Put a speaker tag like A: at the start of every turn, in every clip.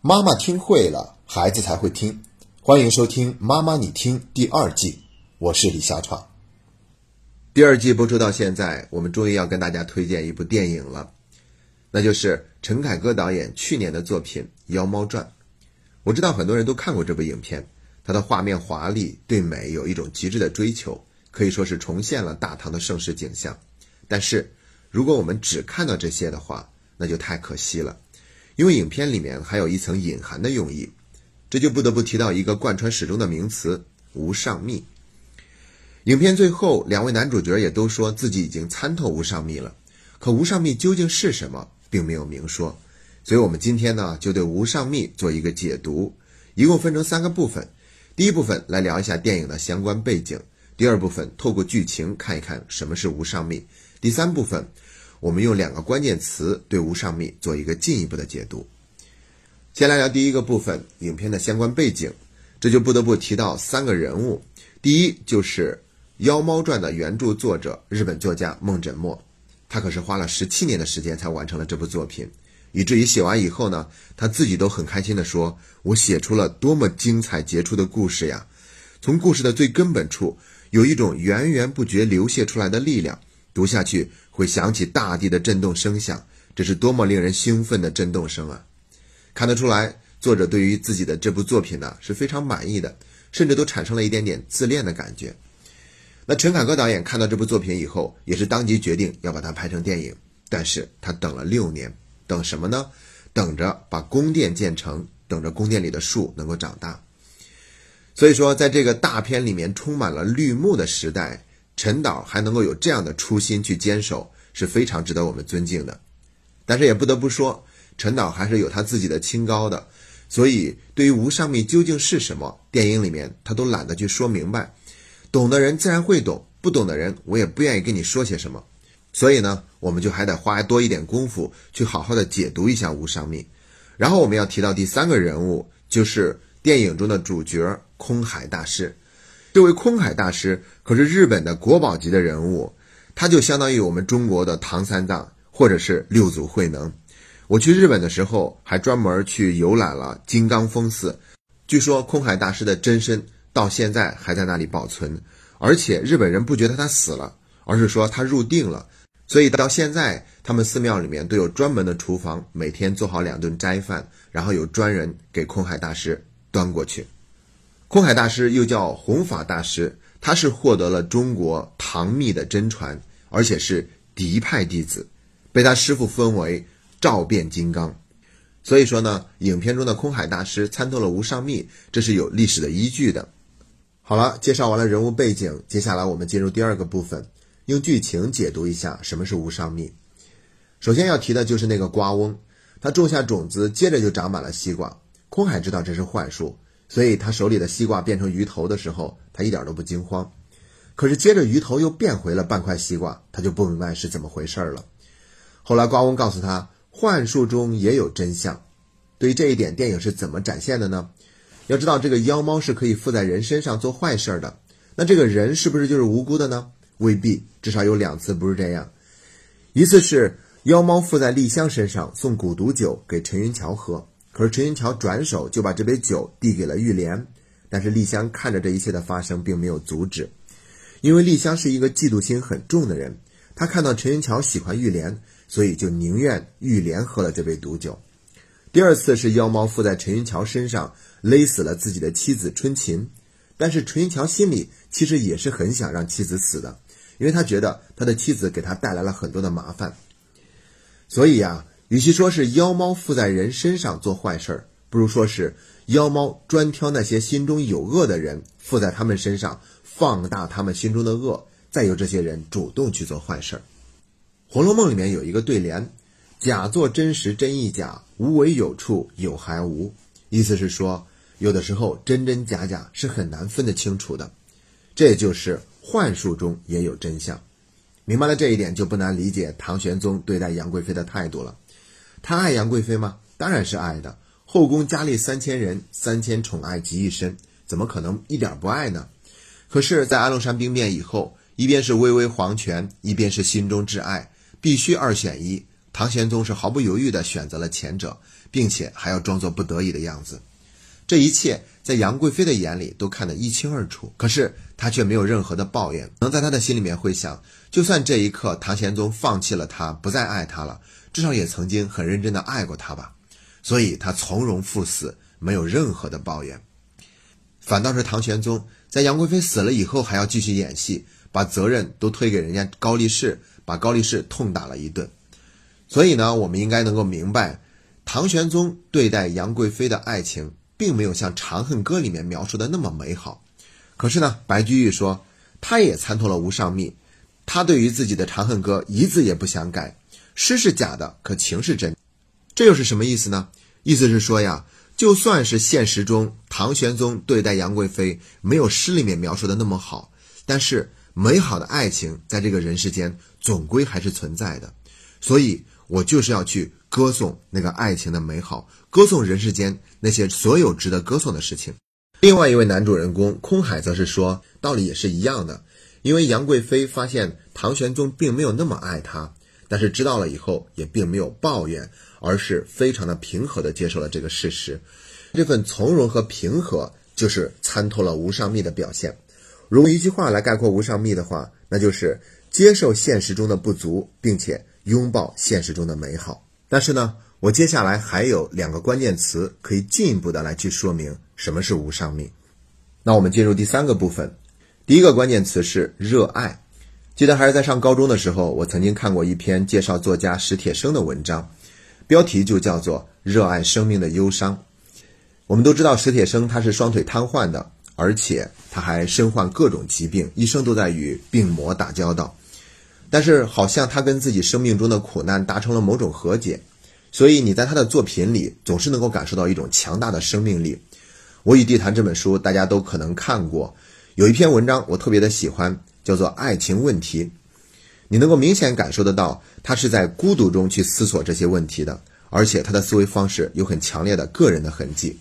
A: 妈妈听会了，孩子才会听。欢迎收听《妈妈你听》第二季，我是李小闯。第二季播出到现在，我们终于要跟大家推荐一部电影了，那就是陈凯歌导演去年的作品《妖猫传》。我知道很多人都看过这部影片，它的画面华丽，对美有一种极致的追求，可以说是重现了大唐的盛世景象。但是，如果我们只看到这些的话，那就太可惜了，因为影片里面还有一层隐含的用意，这就不得不提到一个贯穿始终的名词——无上密。影片最后，两位男主角也都说自己已经参透无上密了，可无上密究竟是什么，并没有明说。所以，我们今天呢，就对无上密做一个解读，一共分成三个部分。第一部分来聊一下电影的相关背景；第二部分透过剧情看一看什么是无上密；第三部分。我们用两个关键词对无上密做一个进一步的解读。先来聊第一个部分，影片的相关背景，这就不得不提到三个人物。第一就是《妖猫传》的原著作者日本作家梦枕墨，他可是花了十七年的时间才完成了这部作品，以至于写完以后呢，他自己都很开心地说：“我写出了多么精彩杰出的故事呀！从故事的最根本处，有一种源源不绝流泻出来的力量。”读下去会响起大地的震动声响，这是多么令人兴奋的震动声啊！看得出来，作者对于自己的这部作品呢是非常满意的，甚至都产生了一点点自恋的感觉。那陈凯歌导演看到这部作品以后，也是当即决定要把它拍成电影，但是他等了六年，等什么呢？等着把宫殿建成，等着宫殿里的树能够长大。所以说，在这个大片里面充满了绿幕的时代。陈导还能够有这样的初心去坚守，是非常值得我们尊敬的。但是也不得不说，陈导还是有他自己的清高的。所以，对于无上密究竟是什么，电影里面他都懒得去说明白。懂的人自然会懂，不懂的人我也不愿意跟你说些什么。所以呢，我们就还得花多一点功夫去好好的解读一下无上密。然后我们要提到第三个人物，就是电影中的主角空海大师。这位空海大师可是日本的国宝级的人物，他就相当于我们中国的唐三藏或者是六祖慧能。我去日本的时候还专门去游览了金刚峰寺，据说空海大师的真身到现在还在那里保存，而且日本人不觉得他死了，而是说他入定了，所以到现在他们寺庙里面都有专门的厨房，每天做好两顿斋饭，然后有专人给空海大师端过去。空海大师又叫弘法大师，他是获得了中国唐密的真传，而且是嫡派弟子，被他师傅封为照变金刚。所以说呢，影片中的空海大师参透了无上密，这是有历史的依据的。好了，介绍完了人物背景，接下来我们进入第二个部分，用剧情解读一下什么是无上密。首先要提的就是那个瓜翁，他种下种子，接着就长满了西瓜。空海知道这是幻术。所以他手里的西瓜变成鱼头的时候，他一点都不惊慌。可是接着鱼头又变回了半块西瓜，他就不明白是怎么回事了。后来瓜翁告诉他，幻术中也有真相。对于这一点，电影是怎么展现的呢？要知道，这个妖猫是可以附在人身上做坏事的。那这个人是不是就是无辜的呢？未必，至少有两次不是这样。一次是妖猫附在丽香身上，送蛊毒酒给陈云桥喝。可是陈云桥转手就把这杯酒递给了玉莲，但是丽香看着这一切的发生，并没有阻止，因为丽香是一个嫉妒心很重的人，她看到陈云桥喜欢玉莲，所以就宁愿玉莲喝了这杯毒酒。第二次是妖猫附在陈云桥身上，勒死了自己的妻子春琴，但是陈云桥心里其实也是很想让妻子死的，因为他觉得他的妻子给他带来了很多的麻烦，所以呀。与其说是妖猫附在人身上做坏事儿，不如说是妖猫专挑那些心中有恶的人附在他们身上，放大他们心中的恶，再由这些人主动去做坏事儿。《红楼梦》里面有一个对联：“假作真实真亦假，无为有处有还无。”意思是说，有的时候真真假假是很难分得清楚的。这就是幻术中也有真相。明白了这一点，就不难理解唐玄宗对待杨贵妃的态度了。他爱杨贵妃吗？当然是爱的。后宫佳丽三千人，三千宠爱集一身，怎么可能一点不爱呢？可是，在安禄山兵变以后，一边是巍巍皇权，一边是心中挚爱，必须二选一。唐玄宗是毫不犹豫地选择了前者，并且还要装作不得已的样子。这一切在杨贵妃的眼里都看得一清二楚，可是她却没有任何的抱怨。能在她的心里面会想，就算这一刻唐玄宗放弃了她，不再爱她了，至少也曾经很认真的爱过她吧。所以她从容赴死，没有任何的抱怨。反倒是唐玄宗在杨贵妃死了以后，还要继续演戏，把责任都推给人家高力士，把高力士痛打了一顿。所以呢，我们应该能够明白，唐玄宗对待杨贵妃的爱情。并没有像《长恨歌》里面描述的那么美好，可是呢，白居易说他也参透了无上秘，他对于自己的《长恨歌》一字也不想改，诗是假的，可情是真，这又是什么意思呢？意思是说呀，就算是现实中唐玄宗对待杨贵妃没有诗里面描述的那么好，但是美好的爱情在这个人世间总归还是存在的，所以我就是要去。歌颂那个爱情的美好，歌颂人世间那些所有值得歌颂的事情。另外一位男主人公空海则是说，道理也是一样的。因为杨贵妃发现唐玄宗并没有那么爱她，但是知道了以后也并没有抱怨，而是非常的平和的接受了这个事实。这份从容和平和，就是参透了无上秘的表现。如果一句话来概括无上秘的话，那就是接受现实中的不足，并且拥抱现实中的美好。但是呢，我接下来还有两个关键词可以进一步的来去说明什么是无上密。那我们进入第三个部分，第一个关键词是热爱。记得还是在上高中的时候，我曾经看过一篇介绍作家史铁生的文章，标题就叫做《热爱生命的忧伤》。我们都知道史铁生他是双腿瘫痪的，而且他还身患各种疾病，一生都在与病魔打交道。但是好像他跟自己生命中的苦难达成了某种和解，所以你在他的作品里总是能够感受到一种强大的生命力。我与地坛这本书大家都可能看过，有一篇文章我特别的喜欢，叫做《爱情问题》。你能够明显感受得到，他是在孤独中去思索这些问题的，而且他的思维方式有很强烈的个人的痕迹。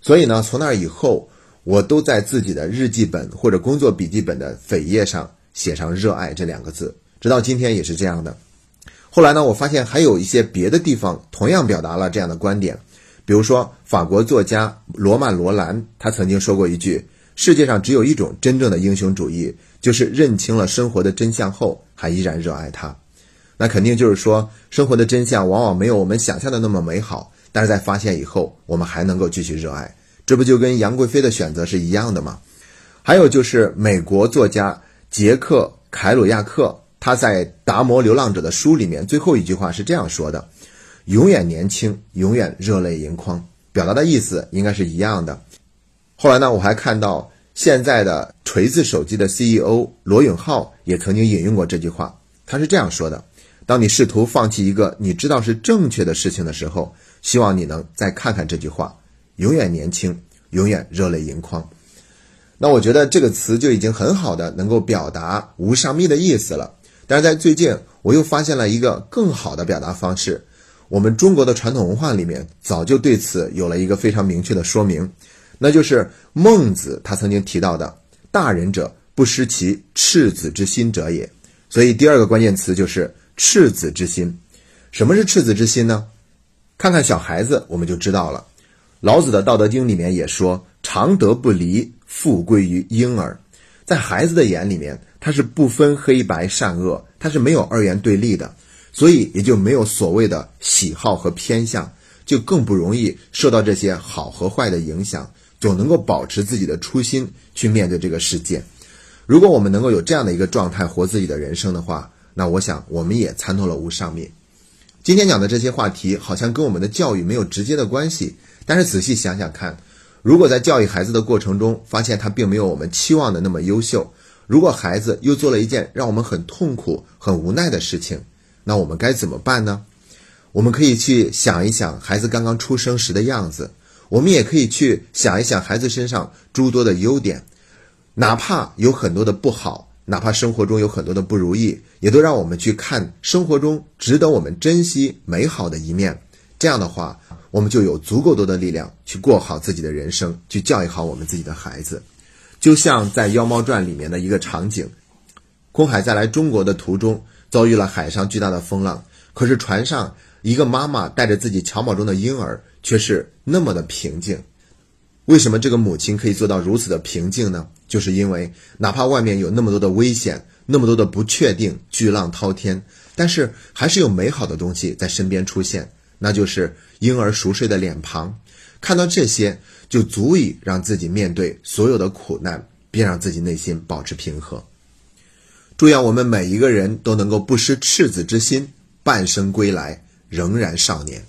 A: 所以呢，从那以后，我都在自己的日记本或者工作笔记本的扉页上写上“热爱”这两个字。直到今天也是这样的。后来呢，我发现还有一些别的地方同样表达了这样的观点。比如说，法国作家罗曼·罗兰，他曾经说过一句：“世界上只有一种真正的英雄主义，就是认清了生活的真相后还依然热爱它。”那肯定就是说，生活的真相往往没有我们想象的那么美好，但是在发现以后，我们还能够继续热爱。这不就跟杨贵妃的选择是一样的吗？还有就是美国作家杰克·凯鲁亚克。他在《达摩流浪者》的书里面最后一句话是这样说的：“永远年轻，永远热泪盈眶。”表达的意思应该是一样的。后来呢，我还看到现在的锤子手机的 CEO 罗永浩也曾经引用过这句话，他是这样说的：“当你试图放弃一个你知道是正确的事情的时候，希望你能再看看这句话：永远年轻，永远热泪盈眶。”那我觉得这个词就已经很好的能够表达无上密的意思了。但是在最近，我又发现了一个更好的表达方式。我们中国的传统文化里面早就对此有了一个非常明确的说明，那就是孟子他曾经提到的“大人者，不失其赤子之心者也”。所以第二个关键词就是“赤子之心”。什么是赤子之心呢？看看小孩子，我们就知道了。老子的《道德经》里面也说：“常德不离，复归于婴儿。”在孩子的眼里面。它是不分黑白善恶，它是没有二元对立的，所以也就没有所谓的喜好和偏向，就更不容易受到这些好和坏的影响，总能够保持自己的初心去面对这个世界。如果我们能够有这样的一个状态活自己的人生的话，那我想我们也参透了无上面。今天讲的这些话题好像跟我们的教育没有直接的关系，但是仔细想想看，如果在教育孩子的过程中发现他并没有我们期望的那么优秀，如果孩子又做了一件让我们很痛苦、很无奈的事情，那我们该怎么办呢？我们可以去想一想孩子刚刚出生时的样子，我们也可以去想一想孩子身上诸多的优点，哪怕有很多的不好，哪怕生活中有很多的不如意，也都让我们去看生活中值得我们珍惜美好的一面。这样的话，我们就有足够多的力量去过好自己的人生，去教育好我们自己的孩子。就像在《妖猫传》里面的一个场景，空海在来中国的途中遭遇了海上巨大的风浪，可是船上一个妈妈带着自己襁褓中的婴儿，却是那么的平静。为什么这个母亲可以做到如此的平静呢？就是因为哪怕外面有那么多的危险，那么多的不确定，巨浪滔天，但是还是有美好的东西在身边出现，那就是婴儿熟睡的脸庞。看到这些，就足以让自己面对所有的苦难，并让自己内心保持平和。祝愿我们每一个人都能够不失赤子之心，半生归来仍然少年。